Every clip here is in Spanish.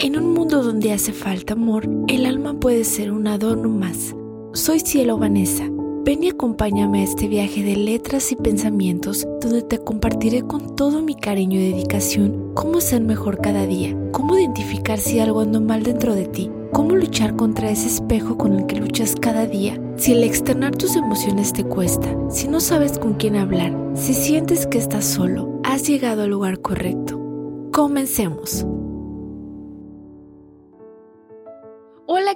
En un mundo donde hace falta amor, el alma puede ser un adorno más. Soy Cielo Vanessa. Ven y acompáñame a este viaje de letras y pensamientos donde te compartiré con todo mi cariño y dedicación cómo ser mejor cada día, cómo identificar si algo anda mal dentro de ti, cómo luchar contra ese espejo con el que luchas cada día. Si el externar tus emociones te cuesta, si no sabes con quién hablar, si sientes que estás solo, has llegado al lugar correcto. Comencemos.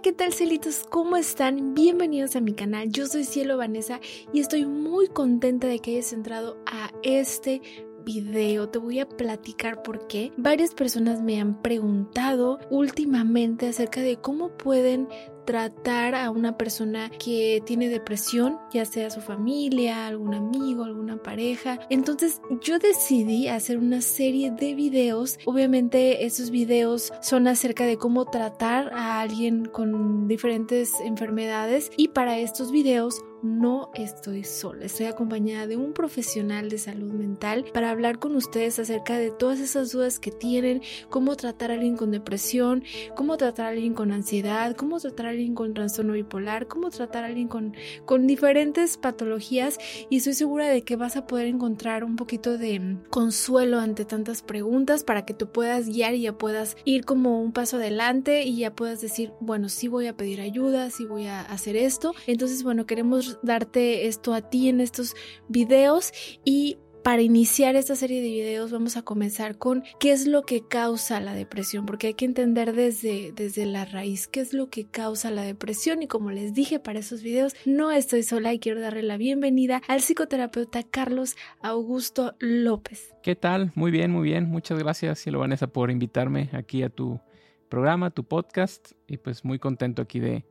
¿Qué tal celitos? ¿Cómo están? Bienvenidos a mi canal. Yo soy Cielo Vanessa y estoy muy contenta de que hayas entrado a este video te voy a platicar por qué. Varias personas me han preguntado últimamente acerca de cómo pueden tratar a una persona que tiene depresión, ya sea su familia, algún amigo, alguna pareja. Entonces yo decidí hacer una serie de videos. Obviamente esos videos son acerca de cómo tratar a alguien con diferentes enfermedades y para estos videos no estoy sola, estoy acompañada de un profesional de salud mental para hablar con ustedes acerca de todas esas dudas que tienen, cómo tratar a alguien con depresión, cómo tratar a alguien con ansiedad, cómo tratar a alguien con trastorno bipolar, cómo tratar a alguien con, con diferentes patologías y estoy segura de que vas a poder encontrar un poquito de consuelo ante tantas preguntas para que tú puedas guiar y ya puedas ir como un paso adelante y ya puedas decir, bueno, sí voy a pedir ayuda, sí voy a hacer esto. Entonces, bueno, queremos darte esto a ti en estos videos y para iniciar esta serie de videos vamos a comenzar con qué es lo que causa la depresión, porque hay que entender desde, desde la raíz qué es lo que causa la depresión y como les dije para esos videos, no estoy sola y quiero darle la bienvenida al psicoterapeuta Carlos Augusto López. ¿Qué tal? Muy bien, muy bien. Muchas gracias, Cielo Vanessa, por invitarme aquí a tu programa, tu podcast y pues muy contento aquí de,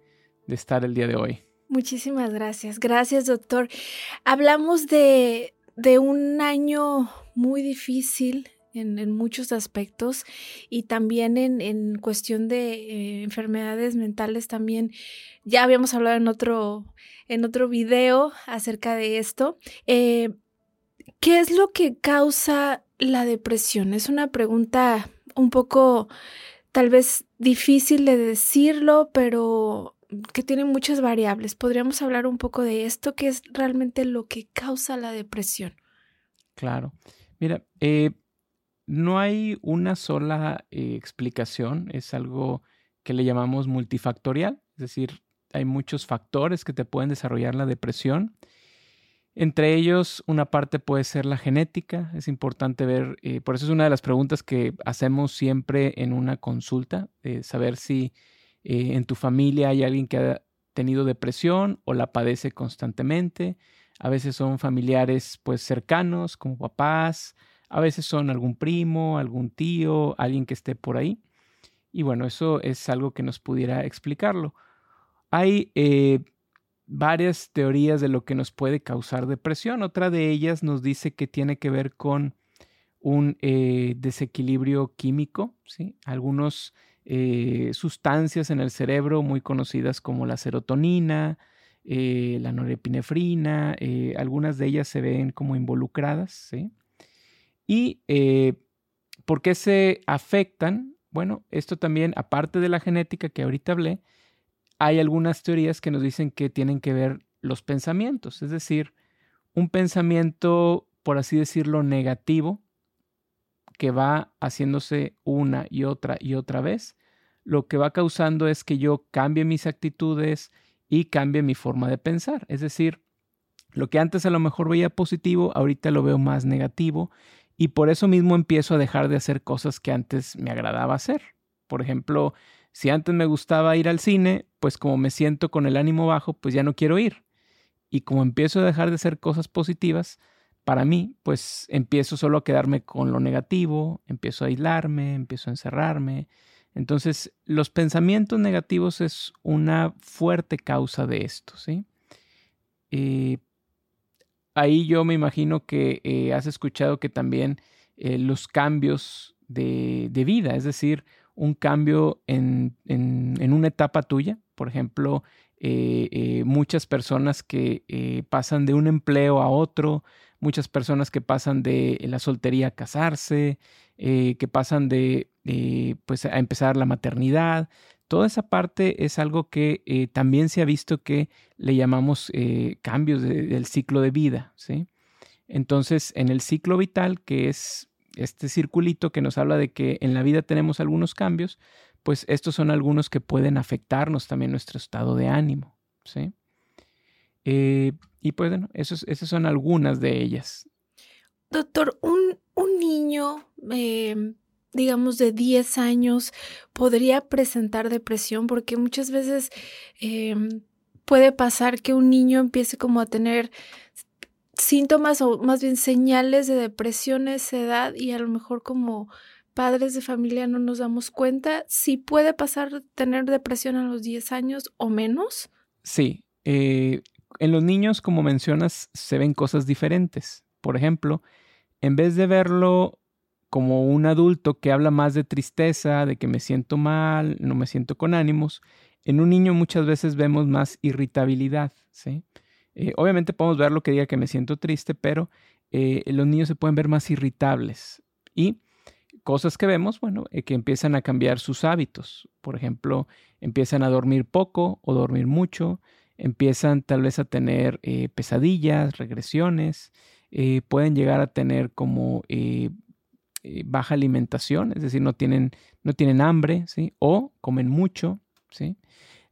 de estar el día de hoy. Muchísimas gracias. Gracias, doctor. Hablamos de, de un año muy difícil en, muchos aspectos y también en, en cuestión de eh, enfermedades mentales también. Ya habíamos hablado en otro, en otro video acerca de esto. Eh, ¿Qué es lo que causa la depresión? Es una pregunta un poco tal vez difícil de decirlo, pero que tiene muchas variables. ¿Podríamos hablar un poco de esto? ¿Qué es realmente lo que causa la depresión? Claro. Mira, eh, no hay una sola eh, explicación, es algo que le llamamos multifactorial, es decir, hay muchos factores que te pueden desarrollar la depresión. Entre ellos, una parte puede ser la genética. Es importante ver, eh, por eso es una de las preguntas que hacemos siempre en una consulta, saber si eh, en tu familia hay alguien que ha tenido depresión o la padece constantemente. A veces son familiares pues cercanos como papás, a veces son algún primo, algún tío, alguien que esté por ahí. Y bueno, eso es algo que nos pudiera explicarlo. Hay eh, varias teorías de lo que nos puede causar depresión. Otra de ellas nos dice que tiene que ver con un eh, desequilibrio químico. ¿sí? Algunos eh, sustancias en el cerebro muy conocidas como la serotonina, eh, la norepinefrina, eh, algunas de ellas se ven como involucradas. ¿Y por qué se afectan? Bueno, esto también, aparte de la genética que ahorita hablé, hay algunas teorías que nos dicen que tienen que ver los pensamientos, es decir, un pensamiento, por así decirlo, negativo, que va haciéndose una y otra y otra vez, lo que va causando es que yo cambie mis actitudes y cambie mi forma de pensar. Es decir, lo que antes a lo mejor veía positivo, ahorita lo veo más negativo y por eso mismo empiezo a dejar de hacer cosas que antes me agradaba hacer. Por ejemplo, si antes me gustaba ir al cine, pues como me siento con el ánimo bajo, pues ya no quiero ir. Y como empiezo a dejar de hacer cosas positivas, para mí, pues empiezo solo a quedarme con lo negativo, empiezo a aislarme, empiezo a encerrarme. Entonces, los pensamientos negativos es una fuerte causa de esto, ¿sí? Eh, ahí yo me imagino que eh, has escuchado que también eh, los cambios de, vida, es decir, un cambio en, en, una etapa tuya, por ejemplo, muchas personas que pasan de un empleo a otro, muchas personas que pasan de la soltería a casarse, eh, que pasan de eh, pues a empezar la maternidad. Toda esa parte es algo que eh, también se ha visto que le llamamos cambios del ciclo de vida, ¿sí? Entonces, en el ciclo vital, que es este circulito que nos habla de que en la vida tenemos algunos cambios, pues estos son algunos que pueden afectarnos también nuestro estado de ánimo, ¿sí? Eh, y pues bueno, esos, esas son algunas de ellas. Doctor, un, un niño, em, digamos, de 10 años podría presentar depresión porque muchas veces em, puede pasar que un niño empiece como a tener síntomas o más bien señales de depresión a esa edad y a lo mejor como padres de familia no nos damos cuenta si puede pasar tener depresión a los 10 años o menos. Sí, eh, en los niños, como mencionas, se ven cosas diferentes. Por ejemplo, en vez de verlo como un adulto que habla más de tristeza, de que me siento mal, no me siento con ánimos, en un niño muchas veces vemos más irritabilidad, ¿sí? Eh, obviamente podemos ver lo que diga que me siento triste, pero eh, los niños se pueden ver más irritables. Y cosas que vemos, bueno, eh, que empiezan a cambiar sus hábitos. Por ejemplo, empiezan a dormir poco o dormir mucho, empiezan tal vez a tener pesadillas, regresiones, pueden llegar a tener como baja alimentación, es decir, no tienen, no tienen hambre, ¿sí? O comen mucho, ¿sí?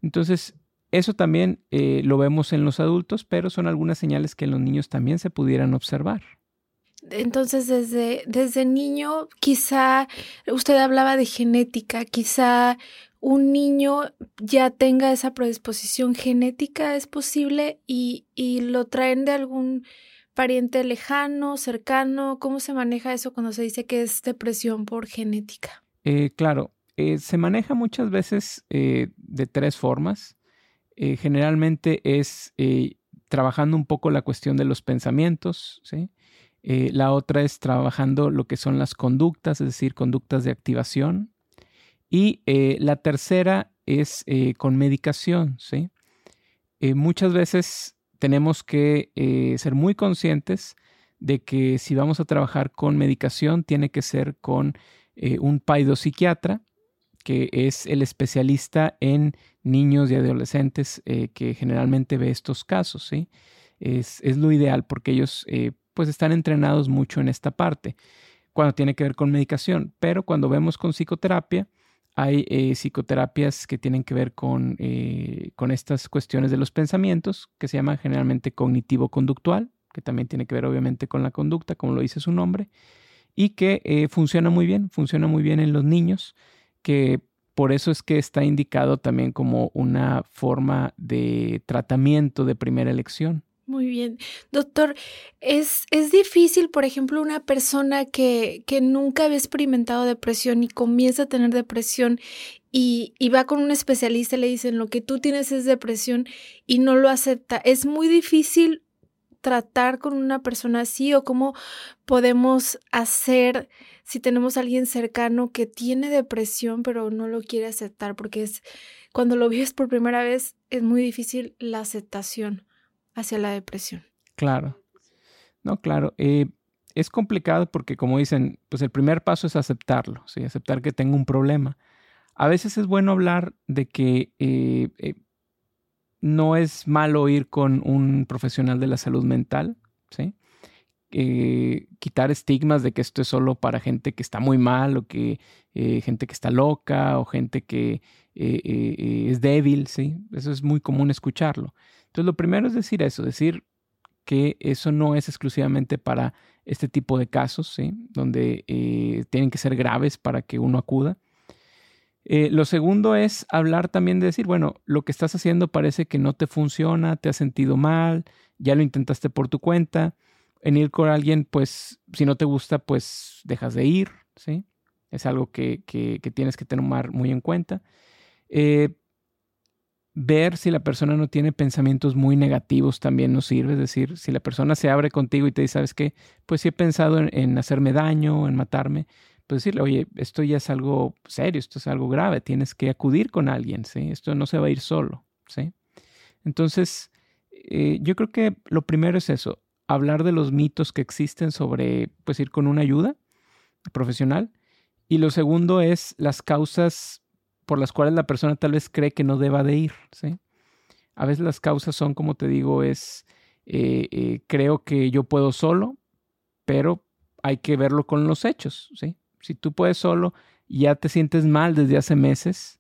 Entonces, eso también eh, lo vemos en los adultos, pero son algunas señales que en los niños también se pudieran observar. Entonces, desde, desde niño, quizá usted hablaba de genética, quizá un niño ya tenga esa predisposición genética, es posible, y, y lo traen de algún pariente lejano, cercano. ¿Cómo se maneja eso cuando se dice que es depresión por genética? Eh, claro, eh, se maneja muchas veces de tres formas. Eh, generalmente es eh, trabajando un poco la cuestión de los pensamientos, ¿sí? Eh, la otra es trabajando lo que son las conductas, es decir, conductas de activación. Y la tercera es con medicación, ¿sí? muchas veces tenemos que ser muy conscientes de que si vamos a trabajar con medicación, tiene que ser con un paidopsiquiatra que es el especialista en niños y adolescentes eh, que generalmente ve estos casos, ¿sí? Es, lo ideal porque ellos eh, pues están entrenados mucho en esta parte cuando tiene que ver con medicación, pero cuando vemos con psicoterapia, hay eh, psicoterapias que tienen que ver con, con estas cuestiones de los pensamientos, que se llaman generalmente cognitivo-conductual, que también tiene que ver obviamente con la conducta, como lo dice su nombre, y que funciona muy bien, funciona muy bien en los niños que por eso es que está indicado también como una forma de tratamiento de primera elección. Muy bien. Doctor, ¿es, es difícil, por ejemplo, una persona que, que, nunca había experimentado depresión y comienza a tener depresión y, y, va con un especialista y le dicen lo que tú tienes es depresión y no lo acepta? ¿Es muy difícil tratar con una persona así o cómo podemos hacer si tenemos a alguien cercano que tiene depresión pero no lo quiere aceptar porque es cuando lo vives por primera vez es muy difícil la aceptación hacia la depresión. Claro. No, claro. Eh, es complicado porque como dicen, pues el primer paso es aceptarlo, ¿sí? aceptar que tengo un problema. A veces es bueno hablar de que eh, eh, no es malo ir con un profesional de la salud mental, ¿sí? Eh, quitar estigmas de que esto es solo para gente que está muy mal o que eh, gente que está loca o gente que eh, es débil, ¿sí? Eso es muy común escucharlo. Entonces, lo primero es decir eso, decir que eso no es exclusivamente para este tipo de casos, ¿sí? Donde tienen que ser graves para que uno acuda. Lo segundo es hablar también de decir, bueno, lo que estás haciendo parece que no te funciona, te has sentido mal, ya lo intentaste por tu cuenta. En ir con alguien, pues, si no te gusta, pues dejas de ir, ¿sí? Es algo que, que, tienes que tener muy en cuenta. Eh, ver si la persona no tiene pensamientos muy negativos también nos sirve. Es decir, si la persona se abre contigo y te dice, ¿sabes qué? Pues sí he pensado en hacerme daño, en matarme, pues decirle, oye, esto ya es algo serio, esto es algo grave, tienes que acudir con alguien, ¿sí? Esto no se va a ir solo, ¿sí? Entonces, eh, yo creo que lo primero es eso, hablar de los mitos que existen sobre, pues, ir con una ayuda profesional Y lo segundo es las causas por las cuales la persona tal vez cree que no deba de ir. ¿sí? A veces las causas son, como te digo, es eh, eh, creo que yo puedo solo, pero hay que verlo con los hechos. ¿sí? Si tú puedes solo y ya te sientes mal desde hace meses,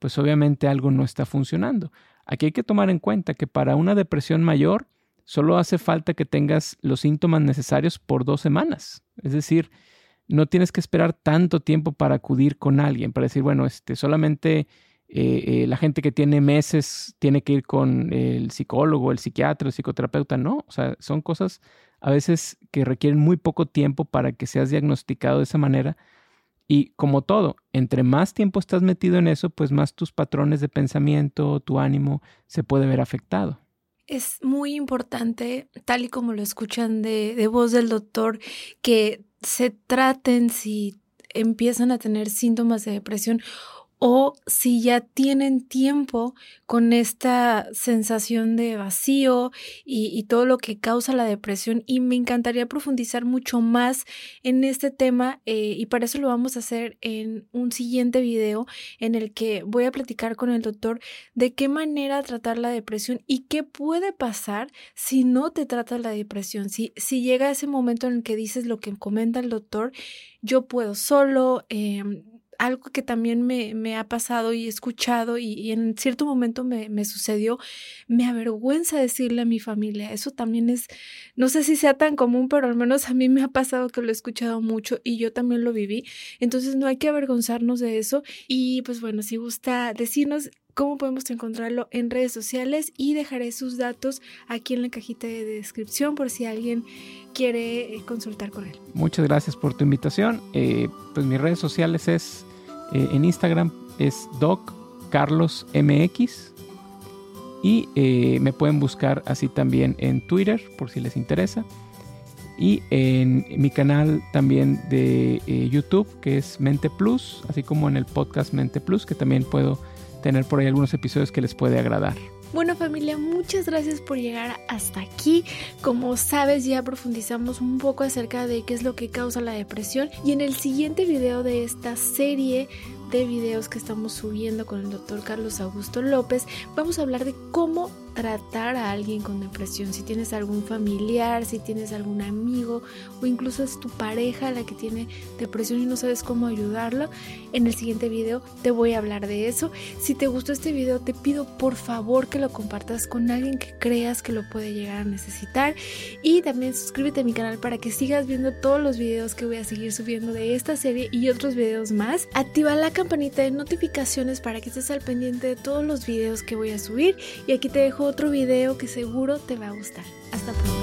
pues obviamente algo no está funcionando. Aquí hay que tomar en cuenta que para una depresión mayor solo hace falta que tengas los síntomas necesarios por dos semanas. Es decir, no tienes que esperar tanto tiempo para acudir con alguien, para decir, bueno, este, solamente eh, eh, la gente que tiene meses tiene que ir con el psicólogo, el psiquiatra, el psicoterapeuta. No, o sea, son cosas a veces que requieren muy poco tiempo para que seas diagnosticado de esa manera. Y como todo, entre más tiempo estás metido en eso, pues más tus patrones de pensamiento, tu ánimo se puede ver afectado. Es muy importante, tal y como lo escuchan de, de voz del doctor, que se traten si empiezan a tener síntomas de depresión o si ya tienen tiempo con esta sensación de vacío y, todo lo que causa la depresión. Y me encantaría profundizar mucho más en este tema eh, y para eso lo vamos a hacer en un siguiente video en el que voy a platicar con el doctor de qué manera tratar la depresión y qué puede pasar si no te trata la depresión. Si, si llega ese momento en el que dices lo que comenta el doctor, yo puedo solo. Em, algo que también me, me ha pasado y he escuchado y, en cierto momento me, me, sucedió, me avergüenza decirle a mi familia. Eso también es, no sé si sea tan común, pero al menos a mí me ha pasado que lo he escuchado mucho y yo también lo viví. Entonces no hay que avergonzarnos de eso. Y pues bueno, si gusta decirnos cómo podemos encontrarlo en redes sociales y dejaré sus datos aquí en la cajita de descripción por si alguien quiere eh, consultar con él. Muchas gracias por tu invitación. Eh, pues mis redes sociales es eh, en Instagram es doccarlosmx y eh, me pueden buscar así también en Twitter por si les interesa y en mi canal también de eh, YouTube que es Mente Plus, así como en el podcast Mente Plus que también puedo tener por ahí algunos episodios que les puede agradar. Bueno familia, muchas gracias por llegar hasta aquí. Como sabes ya profundizamos un poco acerca de qué es lo que causa la depresión y en el siguiente video de esta serie de videos que estamos subiendo con el doctor Carlos Augusto López, vamos a hablar de cómo tratar a alguien con depresión. Si tienes algún familiar, si tienes algún amigo o incluso es tu pareja la que tiene depresión y no sabes cómo ayudarlo, en el siguiente video te voy a hablar de eso. Si te gustó este video, te pido por favor que lo compartas con alguien que creas que lo puede llegar a necesitar y también suscríbete a mi canal para que sigas viendo todos los videos que voy a seguir subiendo de esta serie y otros videos más. Activa la campanita de notificaciones para que estés al pendiente de todos los videos que voy a subir y aquí te dejo otro video que seguro te va a gustar. Hasta pronto.